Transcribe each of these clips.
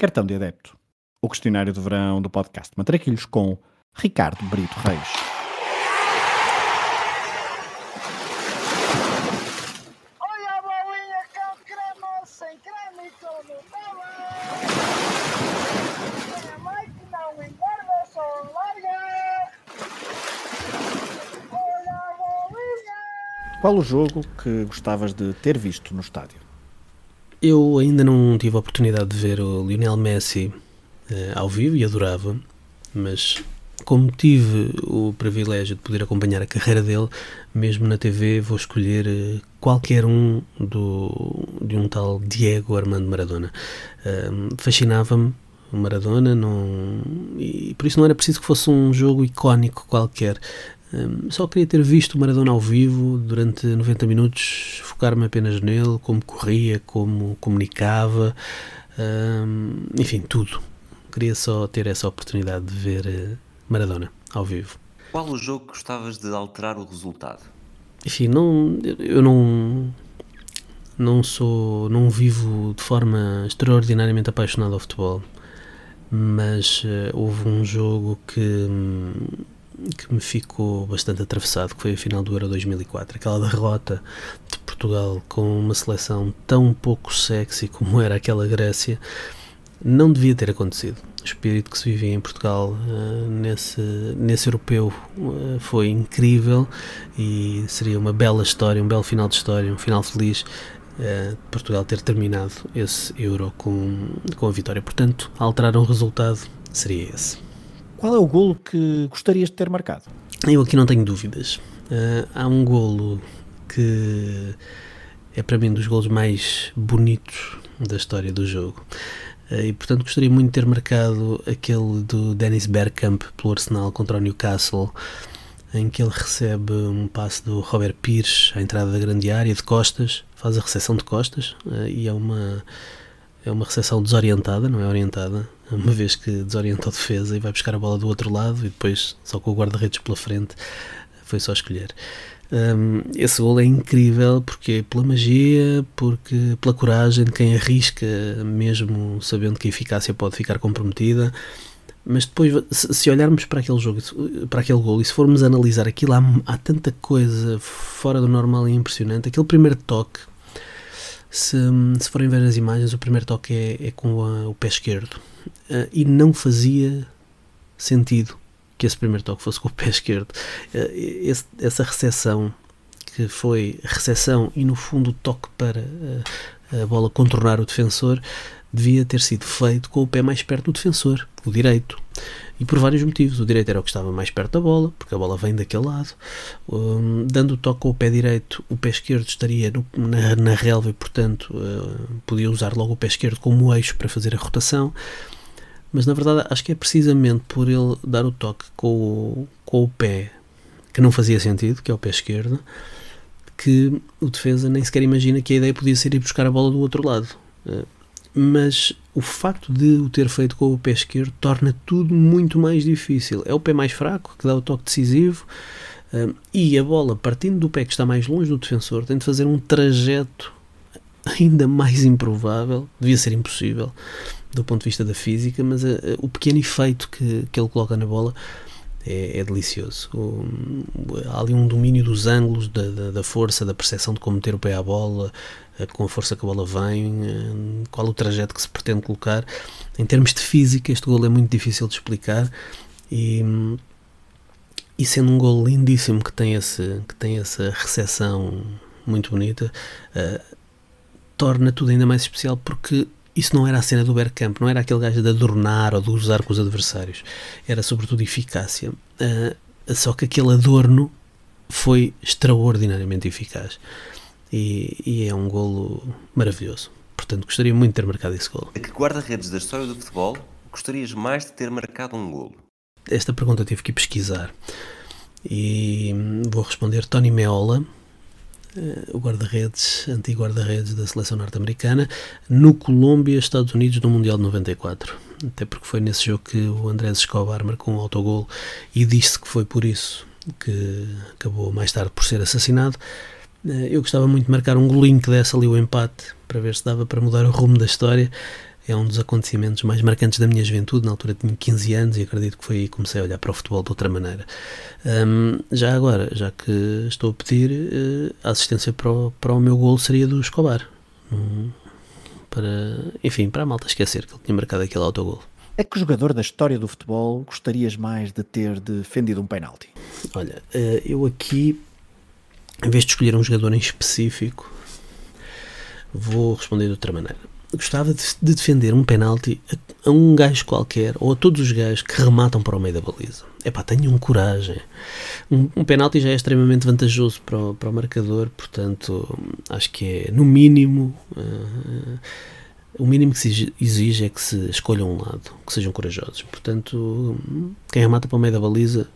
Cartão de Adepto, o questionário de verão do podcast Matraquilhos com Ricardo Brito Reis. Olha a bolinha com creme, sem creme não engorda, só larga. Olha a bolinha. Qual o jogo que gostavas de ter visto no estádio? Eu ainda não tive a oportunidade de ver o Lionel Messi eh, ao vivo e adorava, mas como tive o privilégio de poder acompanhar a carreira dele, mesmo na TV, vou escolher eh, qualquer um do, de um tal Diego Armando Maradona. Ahm, Fascinava-me Maradona, não, e por isso não era preciso que fosse um jogo icónico qualquer. Hum, só queria ter visto o Maradona ao vivo durante 90 minutos, focar-me apenas nele, como corria, como comunicava, hum, enfim, tudo. Queria só ter essa oportunidade de ver eh, Maradona ao vivo. Qual o jogo que gostavas de alterar o resultado? Enfim, não, eu não não sou, não vivo de forma extraordinariamente apaixonado ao futebol, mas eh, houve um jogo que hum, que me ficou bastante atravessado, que foi a final do Euro 2004, aquela derrota de Portugal com uma seleção tão pouco sexy como era aquela Grécia, não devia ter acontecido. O espírito que se vivia em Portugal eh, nesse, nesse europeu eh, foi incrível e seria uma bela história, um belo final de história, um final feliz de Portugal ter terminado esse Euro com, com a vitória. Portanto, alterar um resultado seria esse. Qual é o golo que gostarias de ter marcado? Eu aqui não tenho dúvidas. Ah, há um golo que é para mim dos golos mais bonitos da história do jogo. Ah, e portanto gostaria muito de ter marcado aquele do Dennis Bergkamp pelo Arsenal contra o Newcastle, em que ele recebe um passe do Robert Pires à entrada da grande área de costas, faz a recepção de costas ah, e é uma é uma recepção desorientada, não é orientada, uma vez que desorienta a defesa e vai buscar a bola do outro lado e depois, só com o guarda-redes pela frente, foi só escolher. Um, esse gol é incrível porque pela magia, porque pela coragem de quem arrisca, mesmo sabendo que a eficácia pode ficar comprometida. Mas depois, se olharmos para aquele jogo, para aquele gol, e se formos analisar aquilo, há, há tanta coisa fora do normal e impressionante. Aquele primeiro toque, se, se forem ver as imagens, o primeiro toque é, é com a- o pé esquerdo. Ah, e não fazia sentido que esse primeiro toque fosse com o pé esquerdo. Ah, esse- essa recepção, que foi recepção e no fundo toque para ah, a bola contornar o defensor, devia ter sido feito com o pé mais perto do defensor, o direito. E por vários motivos. O direito era o que estava mais perto da bola, porque a bola vem daquele lado. Hum, dando o toque com o pé direito, o pé esquerdo estaria no- na, na relva e, portanto, eh, podia usar logo o pé esquerdo como eixo para fazer a rotação. Mas na verdade, acho que é precisamente por ele dar o toque com o, com o pé que não fazia sentido, que é o pé esquerdo, que o defesa nem sequer imagina que a ideia podia ser ir buscar a bola do outro lado. Eh, mas o facto de o ter feito com o pé esquerdo torna tudo muito mais difícil. É o pé mais fraco que dá o toque decisivo hum, e a bola, partindo do pé que está mais longe do defensor, tem de fazer um trajeto ainda mais improvável, devia ser impossível do ponto de vista da física, mas eh, eh, o pequeno efeito que, que ele coloca na bola é, é delicioso. O- há ali um domínio dos ângulos, da, da, da força, da percepção de como meter o pé à bola, com a força que a bola vem, eh, qual o trajeto que se pretende colocar. Em termos de física, este gol é muito difícil de explicar e, e sendo um gol lindíssimo que tem, esse, que tem essa recepção muito bonita, eh, torna tudo ainda mais especial porque isso não era a cena do Bergkamp, não era aquele gajo de adornar ou de usar com os adversários, era sobretudo eficácia. Eh, só que aquele adorno foi extraordinariamente eficaz e, e é um golo maravilhoso. Portanto, gostaria muito de ter marcado esse golo. A que guarda-redes da história do futebol gostarias mais de ter marcado um golo? Esta pergunta tive que pesquisar e vou responder Tony Meola, eh, o guarda-redes, antigo guarda-redes da seleção norte-americana, no Colômbia, Estados Unidos, no Mundial de 94. Até porque foi nesse jogo que o Andrés Escobar marcou um autogol e disse que foi por isso que acabou mais tarde por ser assassinado. Eh, Eu gostava muito de marcar um golinho que desse ali o empate para ver se dava para mudar o rumo da história, é um dos acontecimentos mais marcantes da minha juventude. Na altura tinha 15 anos e acredito que foi aí que comecei a olhar para o futebol de outra maneira. Um, já agora, já que estou a pedir, uh, a assistência para o, para o meu gol seria do Escobar. Um, para, enfim, para a malta esquecer que ele tinha marcado aquele autogol. É que jogador da história do futebol gostarias mais de ter defendido um penalti? Olha, uh, eu aqui, em vez de escolher um jogador em específico, vou responder de outra maneira gostava de, de defender um penalti a, a, um gajo qualquer ou a todos os gajos que rematam para o meio da baliza. É pá, tenham coragem. Um, um penalti já é extremamente vantajoso para o, para o marcador, portanto, acho que é no mínimo. Uh, o mínimo que se exige é que se escolham um lado, que sejam corajosos. Portanto, quem remata para o meio da baliza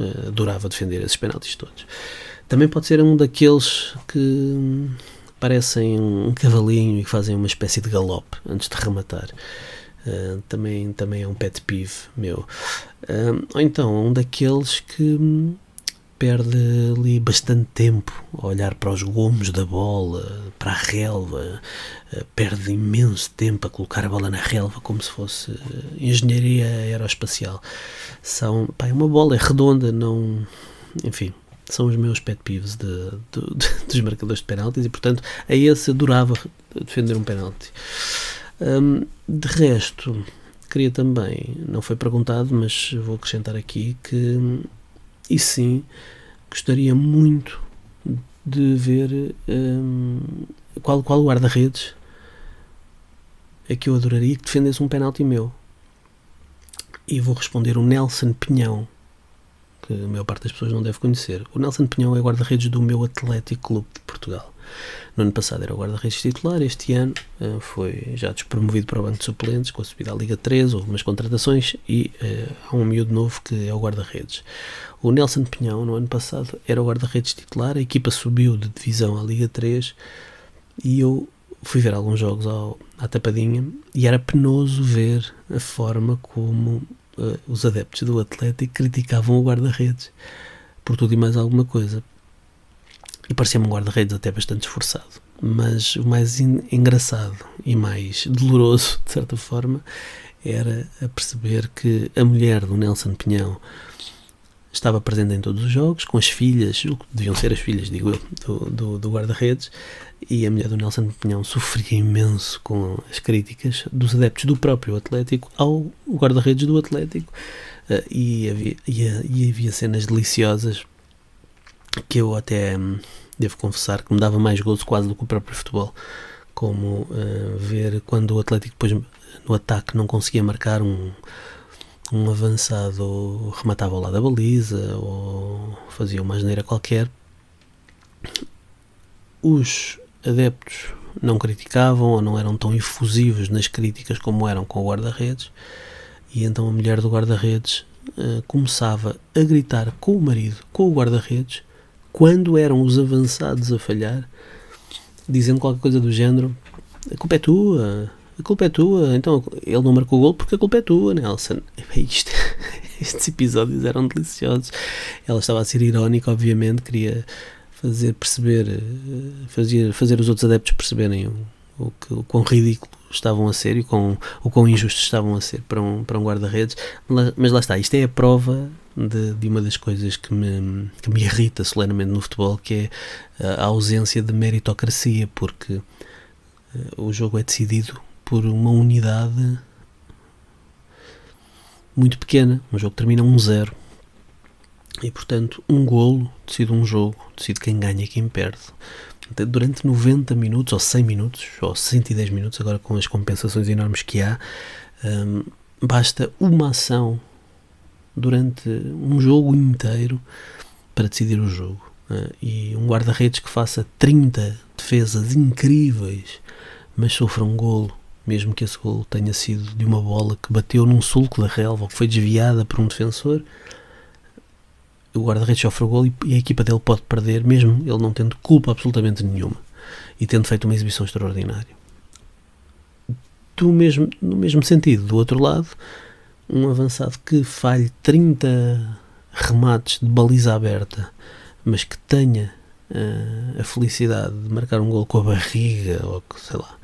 uh, adorava defender esses penaltis todos. Também pode ser um daqueles que parecem um cavalinho e fazem uma espécie de galope antes de rematar. Uh, também, também é um pet peeve meu. Uh, ou então, um daqueles que perde ali bastante tempo a olhar para os gomos da bola, para a relva, uh, perde imenso tempo a colocar a bola na relva como se fosse engenharia aeroespacial. São, pá, uma bola é redonda, não. Enfim, são os meus pet peeves de, de, de, dos marcadores de penaltis e, portanto, a esse adorava defender um penalti. Um, de resto, queria também, não foi perguntado, mas vou acrescentar aqui que, e sim, gostaria muito de ver um, qual, qual guarda-redes é que eu adoraria que defendesse um penalti meu. E vou responder o Nelson Pinhão que a maior parte das pessoas não deve conhecer. O Nelson Pinhão é guarda-redes do meu Atlético Clube de Portugal. No ano passado era guarda-redes titular, este ano uh, foi já despromovido para o banco de suplentes, com a subida à Liga 3, houve umas contratações e uh, há um miúdo novo que é o guarda-redes. O Nelson Pinhão, no ano passado, era o guarda-redes titular, a equipa subiu de divisão à Liga 3 e eu fui ver alguns jogos ao, à tapadinha e era penoso ver a forma como uh, os adeptos do Atlético criticavam o guarda-redes por tudo e mais alguma coisa. E parecia-me um guarda-redes até bastante esforçado. Mas o mais engraçado e mais doloroso, de certa forma, era a perceber que a mulher do Nelson Pinhão estava presente em todos os jogos, com as filhas, deviam ser as filhas, digo eu, do, do, do guarda-redes, e a mulher do Nelson Pinhão sofria imenso com as críticas dos adeptos do próprio Atlético ao guarda-redes do Atlético, uh, e, havia, e, e, havia cenas deliciosas que eu até hum, devo confessar que me dava mais gozo quase do que o próprio futebol, como uh, ver quando o Atlético depois no ataque não conseguia marcar um um avançado rematava lá da baliza ou fazia uma asneira qualquer, os adeptos não criticavam ou não eram tão efusivos nas críticas como eram com o guarda-redes, e então a mulher do guarda-redes uh, começava a gritar com o marido, com o guarda-redes, quando eram os avançados a falhar, dizendo qualquer coisa do género: a culpa é tua, a culpa é tua. Então ele não marcou o gol porque a culpa é tua, Nelson. Isto, estes episódios eram deliciosos. Ela estava a ser irónica, obviamente, queria fazer perceber, eh, fazer, fazer os outros adeptos perceberem o, o, que, o quão ridículo estavam a ser e o quão, o quão injustos estavam a ser para um, para um guarda-redes. Mas lá está, isto é a prova de, de, uma das coisas que me, que me irrita solenemente no futebol, que é a ausência de meritocracia, porque uh, o jogo é decidido por uma unidade muito pequena. Um jogo termina 1-0. E portanto, um golo decide um jogo, decide quem ganha e quem perde. Durante 90 minutos, ou 100 minutos, ou 110 minutos, agora com as compensações enormes que há, um, basta uma ação durante um jogo inteiro para decidir o jogo. Uh, e um guarda-redes que faça 30 defesas incríveis, mas sofra um golo mesmo que esse gol tenha sido de uma bola que bateu num sulco da relva ou que foi desviada por um defensor, o guarda-redes sofre o gol e a equipa dele pode perder, mesmo ele não tendo culpa absolutamente nenhuma e tendo feito uma exibição extraordinária. Do mesmo, no mesmo sentido, do outro lado, um avançado que falhe 30 remates de baliza aberta, mas que tenha uh, a felicidade de marcar um gol com a barriga ou sei lá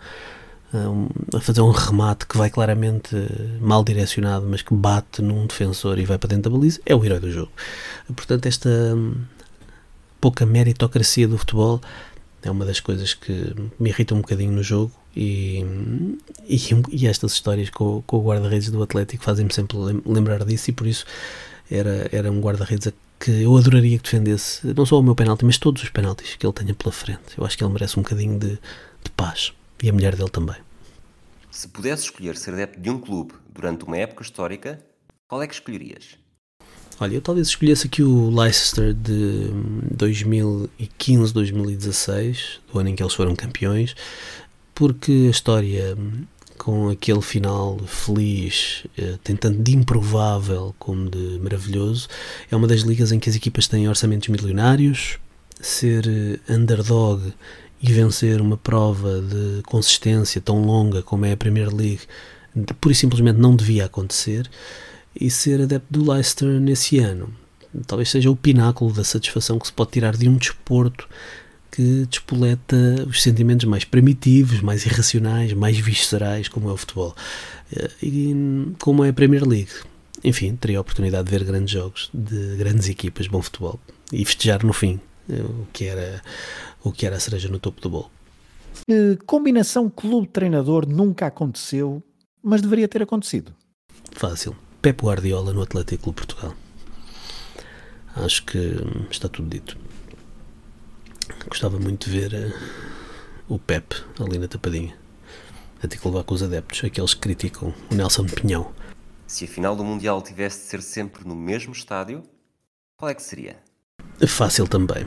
a fazer um remate que vai claramente mal direcionado, mas que bate num defensor e vai para dentro da baliza, é o herói do jogo. Portanto, esta pouca meritocracia do futebol é uma das coisas que me irrita um bocadinho no jogo e, e, e estas histórias com, com o guarda-redes do Atlético fazem-me sempre lembrar disso e por isso era, era um guarda-redes que eu adoraria que defendesse não só o meu penalti, mas todos os penaltis que ele tenha pela frente. Eu acho que ele merece um bocadinho de, de paz e a mulher dele também. Se pudesse escolher ser adepto de um clube durante uma época histórica, qual é que escolherias? Olha, eu talvez escolhesse aqui o Leicester de 2015-2016, do ano em que eles foram campeões, porque a história com aquele final feliz, eh, tem tanto de improvável como de maravilhoso, é uma das ligas em que as equipas têm orçamentos milionários, ser eh, underdog e vencer uma prova de consistência tão longa como é a Premier League, pura e simplesmente não devia acontecer e ser adepto do Leicester nesse ano. Talvez seja o pináculo da satisfação que se pode tirar de um desporto que despoleta os sentimentos mais primitivos, mais irracionais, mais viscerais, como é o futebol. Eh, e como é a Premier League. Enfim, teria a oportunidade de ver grandes jogos de grandes equipas, bom futebol e festejar no fim eh, o que era, o que era a cereja no topo do bolo. combinação clube-treinador nunca aconteceu, mas deveria ter acontecido. Fácil. Pep Guardiola no Atlético Clube Portugal. Acho que está tudo dito. Gostava muito de ver uh, o Pep ali na tapadinha. A ter que levar com os adeptos, aqueles que criticam o Nelson Pinhão. Se a final do Mundial tivesse de ser sempre no mesmo estádio, qual é que seria? Fácil também.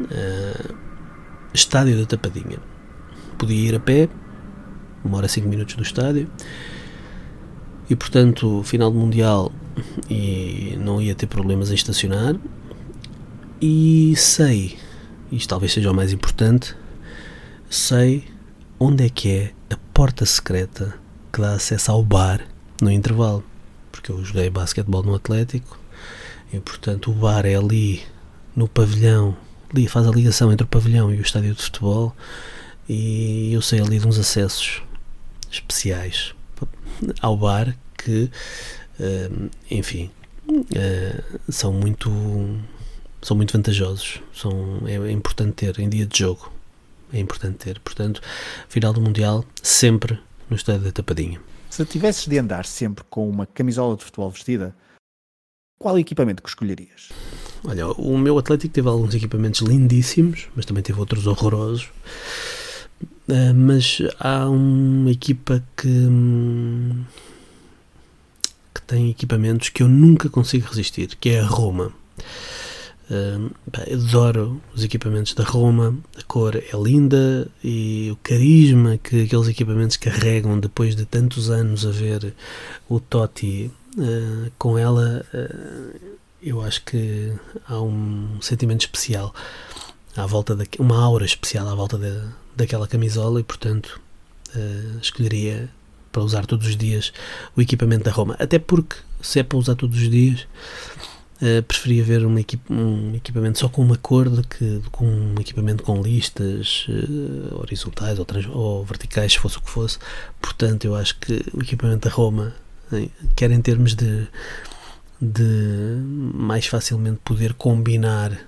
Uh, estádio da Tapadinha. Podia ir a pé, uma hora cinco minutos do estádio e portanto, final do Mundial e não ia ter problemas em estacionar. E sei, isto talvez seja o mais importante, sei onde é que é a porta secreta que dá acesso ao bar no intervalo. Porque eu joguei basquetebol no Atlético e portanto o bar é ali no pavilhão, faz a ligação entre o pavilhão e o estádio de futebol e eu sei ali de uns acessos especiais ao bar que, uh, enfim, uh, são muito são muito vantajosos. São, é, é, importante ter em dia de jogo. É importante ter. Portanto, final do Mundial, sempre no estádio da Tapadinha. Se tivesses de andar sempre com uma camisola de futebol vestida, qual equipamento que escolherias? Olha, o meu Atlético teve alguns equipamentos lindíssimos, mas também teve outros horrorosos. Uh, mas há uma equipa que, hum, que tem equipamentos que eu nunca consigo resistir, que é a Roma. Uh, adoro os equipamentos da Roma, a cor é linda e o carisma que aqueles equipamentos carregam depois de tantos anos a ver o Totti uh, com ela, uh, eu acho que há um sentimento especial à volta da, uma aura especial à volta daquela camisola e portanto uh, escolheria para usar todos os dias o equipamento da Roma. Até porque se é para usar todos os dias uh, preferia ver um, equip um, equipamento só com uma cor do que com um equipamento com listas uh, horizontais ou, ou, verticais se fosse o que fosse. Portanto eu acho que o equipamento da Roma quer em termos de de mais facilmente poder combinar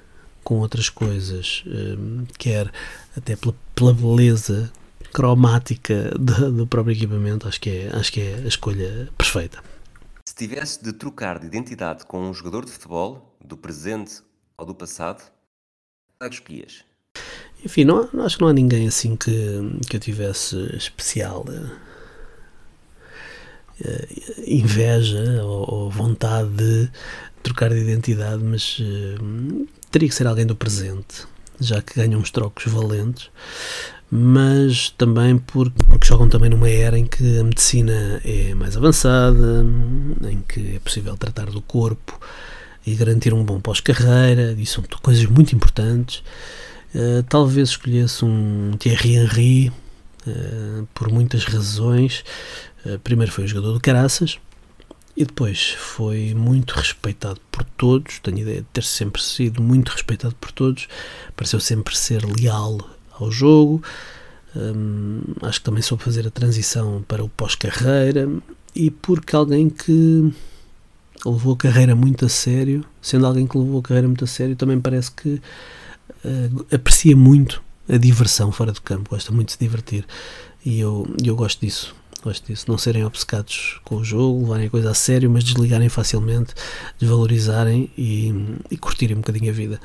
com outras coisas, um, quer até pela, beleza cromática do, próprio equipamento, acho que, é, acho que é a escolha perfeita. Se tivesse de trocar de identidade com um jogador de futebol, do presente ou do passado, qual é que escolhias? Enfim, não, acho que não há ninguém assim que, que eu tivesse especial uh, inveja ou, ou, vontade de trocar de identidade, mas uh, teria que ser alguém do presente, já que ganham uns trocos valentes, mas também porque, porque jogam também numa era em que a medicina é mais avançada, em que é possível tratar do corpo e garantir um bom pós-carreira, e são coisas muito importantes. Uh, talvez escolhesse um Thierry Henry uh, por muitas razões. Uh, primeiro foi jogador do Caraças, e depois foi muito respeitado por todos. Tenho ideia de ter sempre sido muito respeitado por todos. Pareceu sempre ser leal ao jogo. hum, acho que também soube fazer a transição para o pós-carreira e porque alguém que levou a carreira muito a sério, sendo alguém que levou a carreira muito a sério, também parece que uh, aprecia muito a diversão fora do campo, gosta muito de se divertir e eu, eu gosto disso. Gosto disso, não serem obcecados com o jogo, levarem a coisa a sério, mas desligarem facilmente, desvalorizarem e, e curtirem um bocadinho a vida.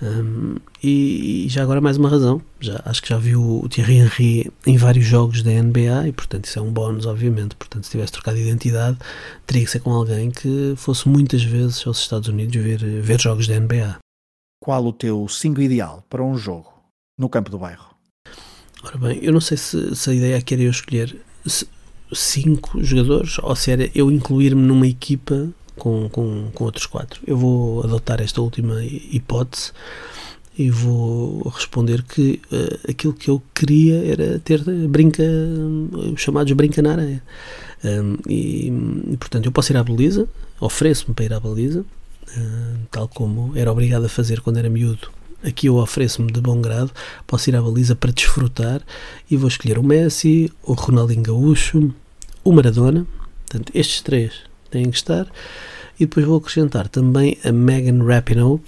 Um, e, e, já agora mais uma razão, já, acho que já viu o Thierry Henry em vários jogos da NBA e portanto isso é um bónus obviamente, portanto se tivesse trocado de identidade teria que ser com alguém que fosse muitas vezes aos Estados Unidos ver, ver jogos da NBA. Qual o teu 5 ideal para um jogo no campo do bairro? Ora bem, eu não sei se, se a ideia aqui era eu escolher cinco jogadores ou se era eu incluir-me numa equipa com, com, com outros quatro. Eu vou adotar esta última hipótese e vou responder que uh, aquilo que eu queria era ter brinca, os chamados brinca na areia. Um, e, e, portanto, eu posso ir à baliza, ofereço-me para ir à baliza, uh, tal como era obrigado a fazer quando era miúdo. Aqui eu ofereço-me de bom grado, posso ir à baliza para desfrutar e vou escolher o Messi, o Ronaldinho Gaúcho, o Maradona. Portanto, estes três têm que estar. E depois vou acrescentar também a Megan Rapinoe,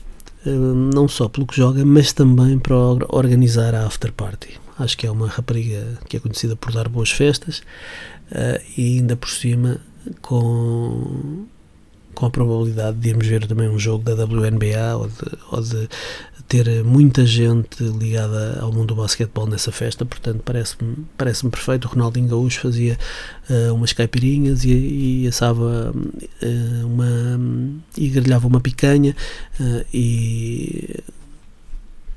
eh, não só pelo que joga, mas também para organizar a after party. Acho que é uma rapariga que é conhecida por dar boas festas eh, e ainda por cima com, com a probabilidade de irmos ver também um jogo da WNBA ou de, ou de ter muita gente ligada ao mundo do basquetebol nessa festa, portanto parece-me parece perfeito. O Ronaldinho Gaúcho fazia uh, umas caipirinhas e, e assava uh, uma e grelhava uma picanha uh, e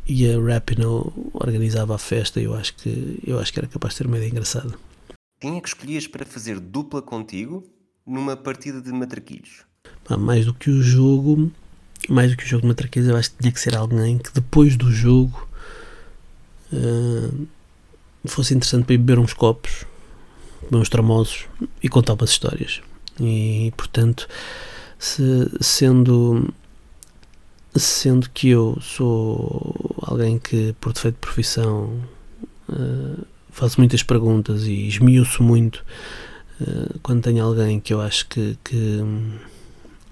e a Rapino organizava a festa eu acho que eu acho que era capaz de ser uma ideia engraçada. Quem é que escolhias para fazer dupla contigo numa partida de matraquilhos? Mais do que o jogo, mais do que o jogo de matraquilhos, eu acho que tinha que ser alguém que depois do jogo uh, fosse interessante para ir beber uns copos, beber uns tramosos e contar umas histórias. E portanto, se, sendo sendo que eu sou alguém que por defeito de profissão uh, faço muitas perguntas e esmiuço muito uh, quando tenho alguém que eu acho que, que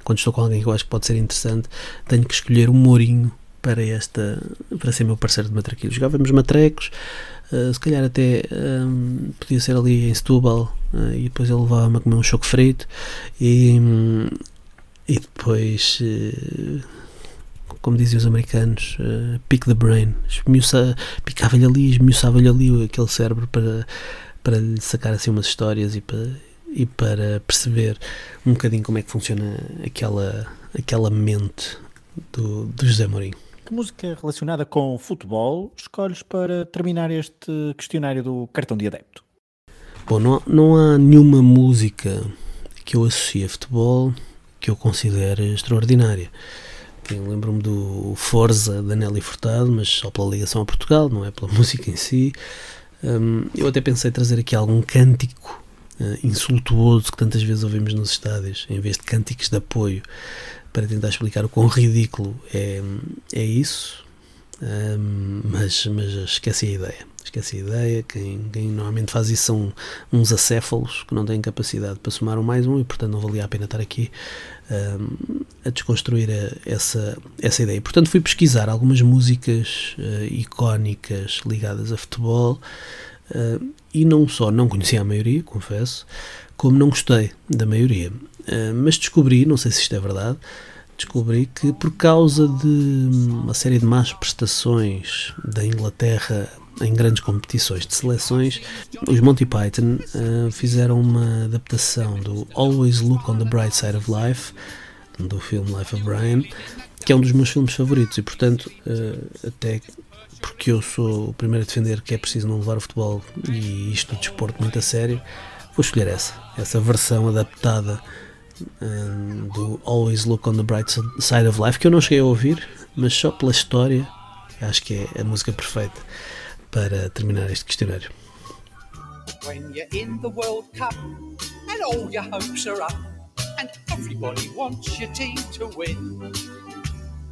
quando estou com alguém que eu acho que pode ser interessante, tenho que escolher um Mourinho para esta para ser meu parceiro de matraquilhos. Jogávamos matrecos, uh, se calhar até um, ehm, podia ser ali em Setúbal uh, e depois ele levava-me a comer um choque frito e, e depois uh, como dizem os americanos, uh, pick the brain, picava-lhe ali, esmiuçava-lhe ali aquele cérebro para, para lhe sacar assim umas histórias e para, e para perceber um bocadinho como é que funciona aquela, aquela mente do, do José Mourinho. Que música relacionada com futebol escolhes para terminar este questionário do cartão de adepto? Bom, não, não há nenhuma música que eu associe a futebol que eu considere extraordinária. Lembro-me do Forza da Nelly Furtado, mas só pela ligação a Portugal, não é pela música em si. Um, eu até pensei trazer aqui algum cântico uh, insultuoso que tantas vezes ouvimos nos estádios, em vez de cânticos de apoio, para tentar explicar o quão ridículo é, é isso. Um, mas, mas esquece a ideia. Esquece a ideia. Quem, quem normalmente faz isso são uns acéfalos que não têm capacidade para somar um mais um e, portanto, não valia a pena estar aqui um, a desconstruir a, essa, essa ideia. Portanto, fui pesquisar algumas músicas uh, icónicas ligadas a futebol Uh, e não só não conhecia a maioria, confesso, como não gostei da maioria. Uh, mas descobri, não sei se isto é verdade, descobri que por causa de uma série de más prestações da Inglaterra em grandes competições de seleções, os Monty Python uh, fizeram uma adaptação do Always Look on the Bright Side of Life, do filme Life of Brian, que é um dos meus filmes favoritos e, portanto, até porque eu sou o primeiro a defender que é preciso não levar o futebol e isto do desporto muito a sério, vou escolher essa, essa versão adaptada um, do Always Look on the Bright Side of Life, que eu não cheguei a ouvir, mas só pela história acho que é a música perfeita para terminar este questionário. When you're in the World Cup and all your hopes are up and everybody wants your team to win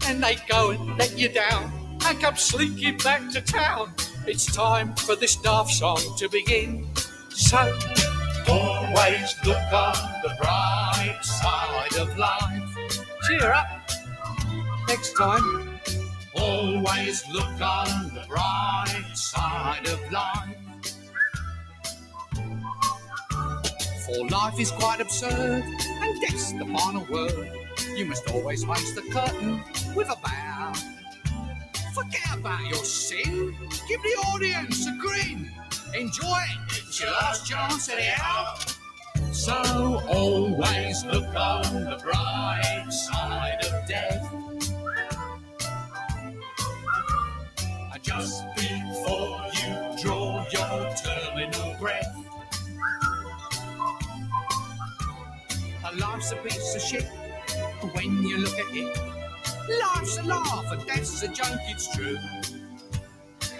and they go and let you down and come slinking back to town It's time for this daft song to begin. So, always look on the bright side of life. Cheer up. Next time. Always look on the bright side of life. For life is quite absurd, and death's the final word. You must always face the curtain with a bow. Forget about your sin. Give the audience a grin. Enjoy it. It's your last chance anyhow. So always look on the bright side of death. Just before you draw your terminal breath. A life's a piece of shit when you look at it. Life's a laugh and death's a joke, it's true.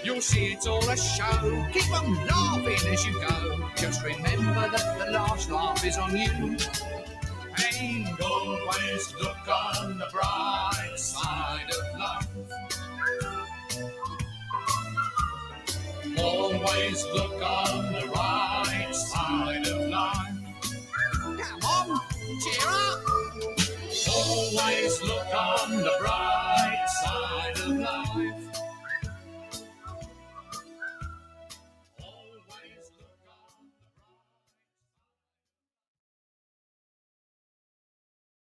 You'll see it's all a show. Keep on laughing as you go. Just remember that the last laugh is on you. And always look on the bright side of life. Always look on the right side of life. Come on, cheer up. Always look on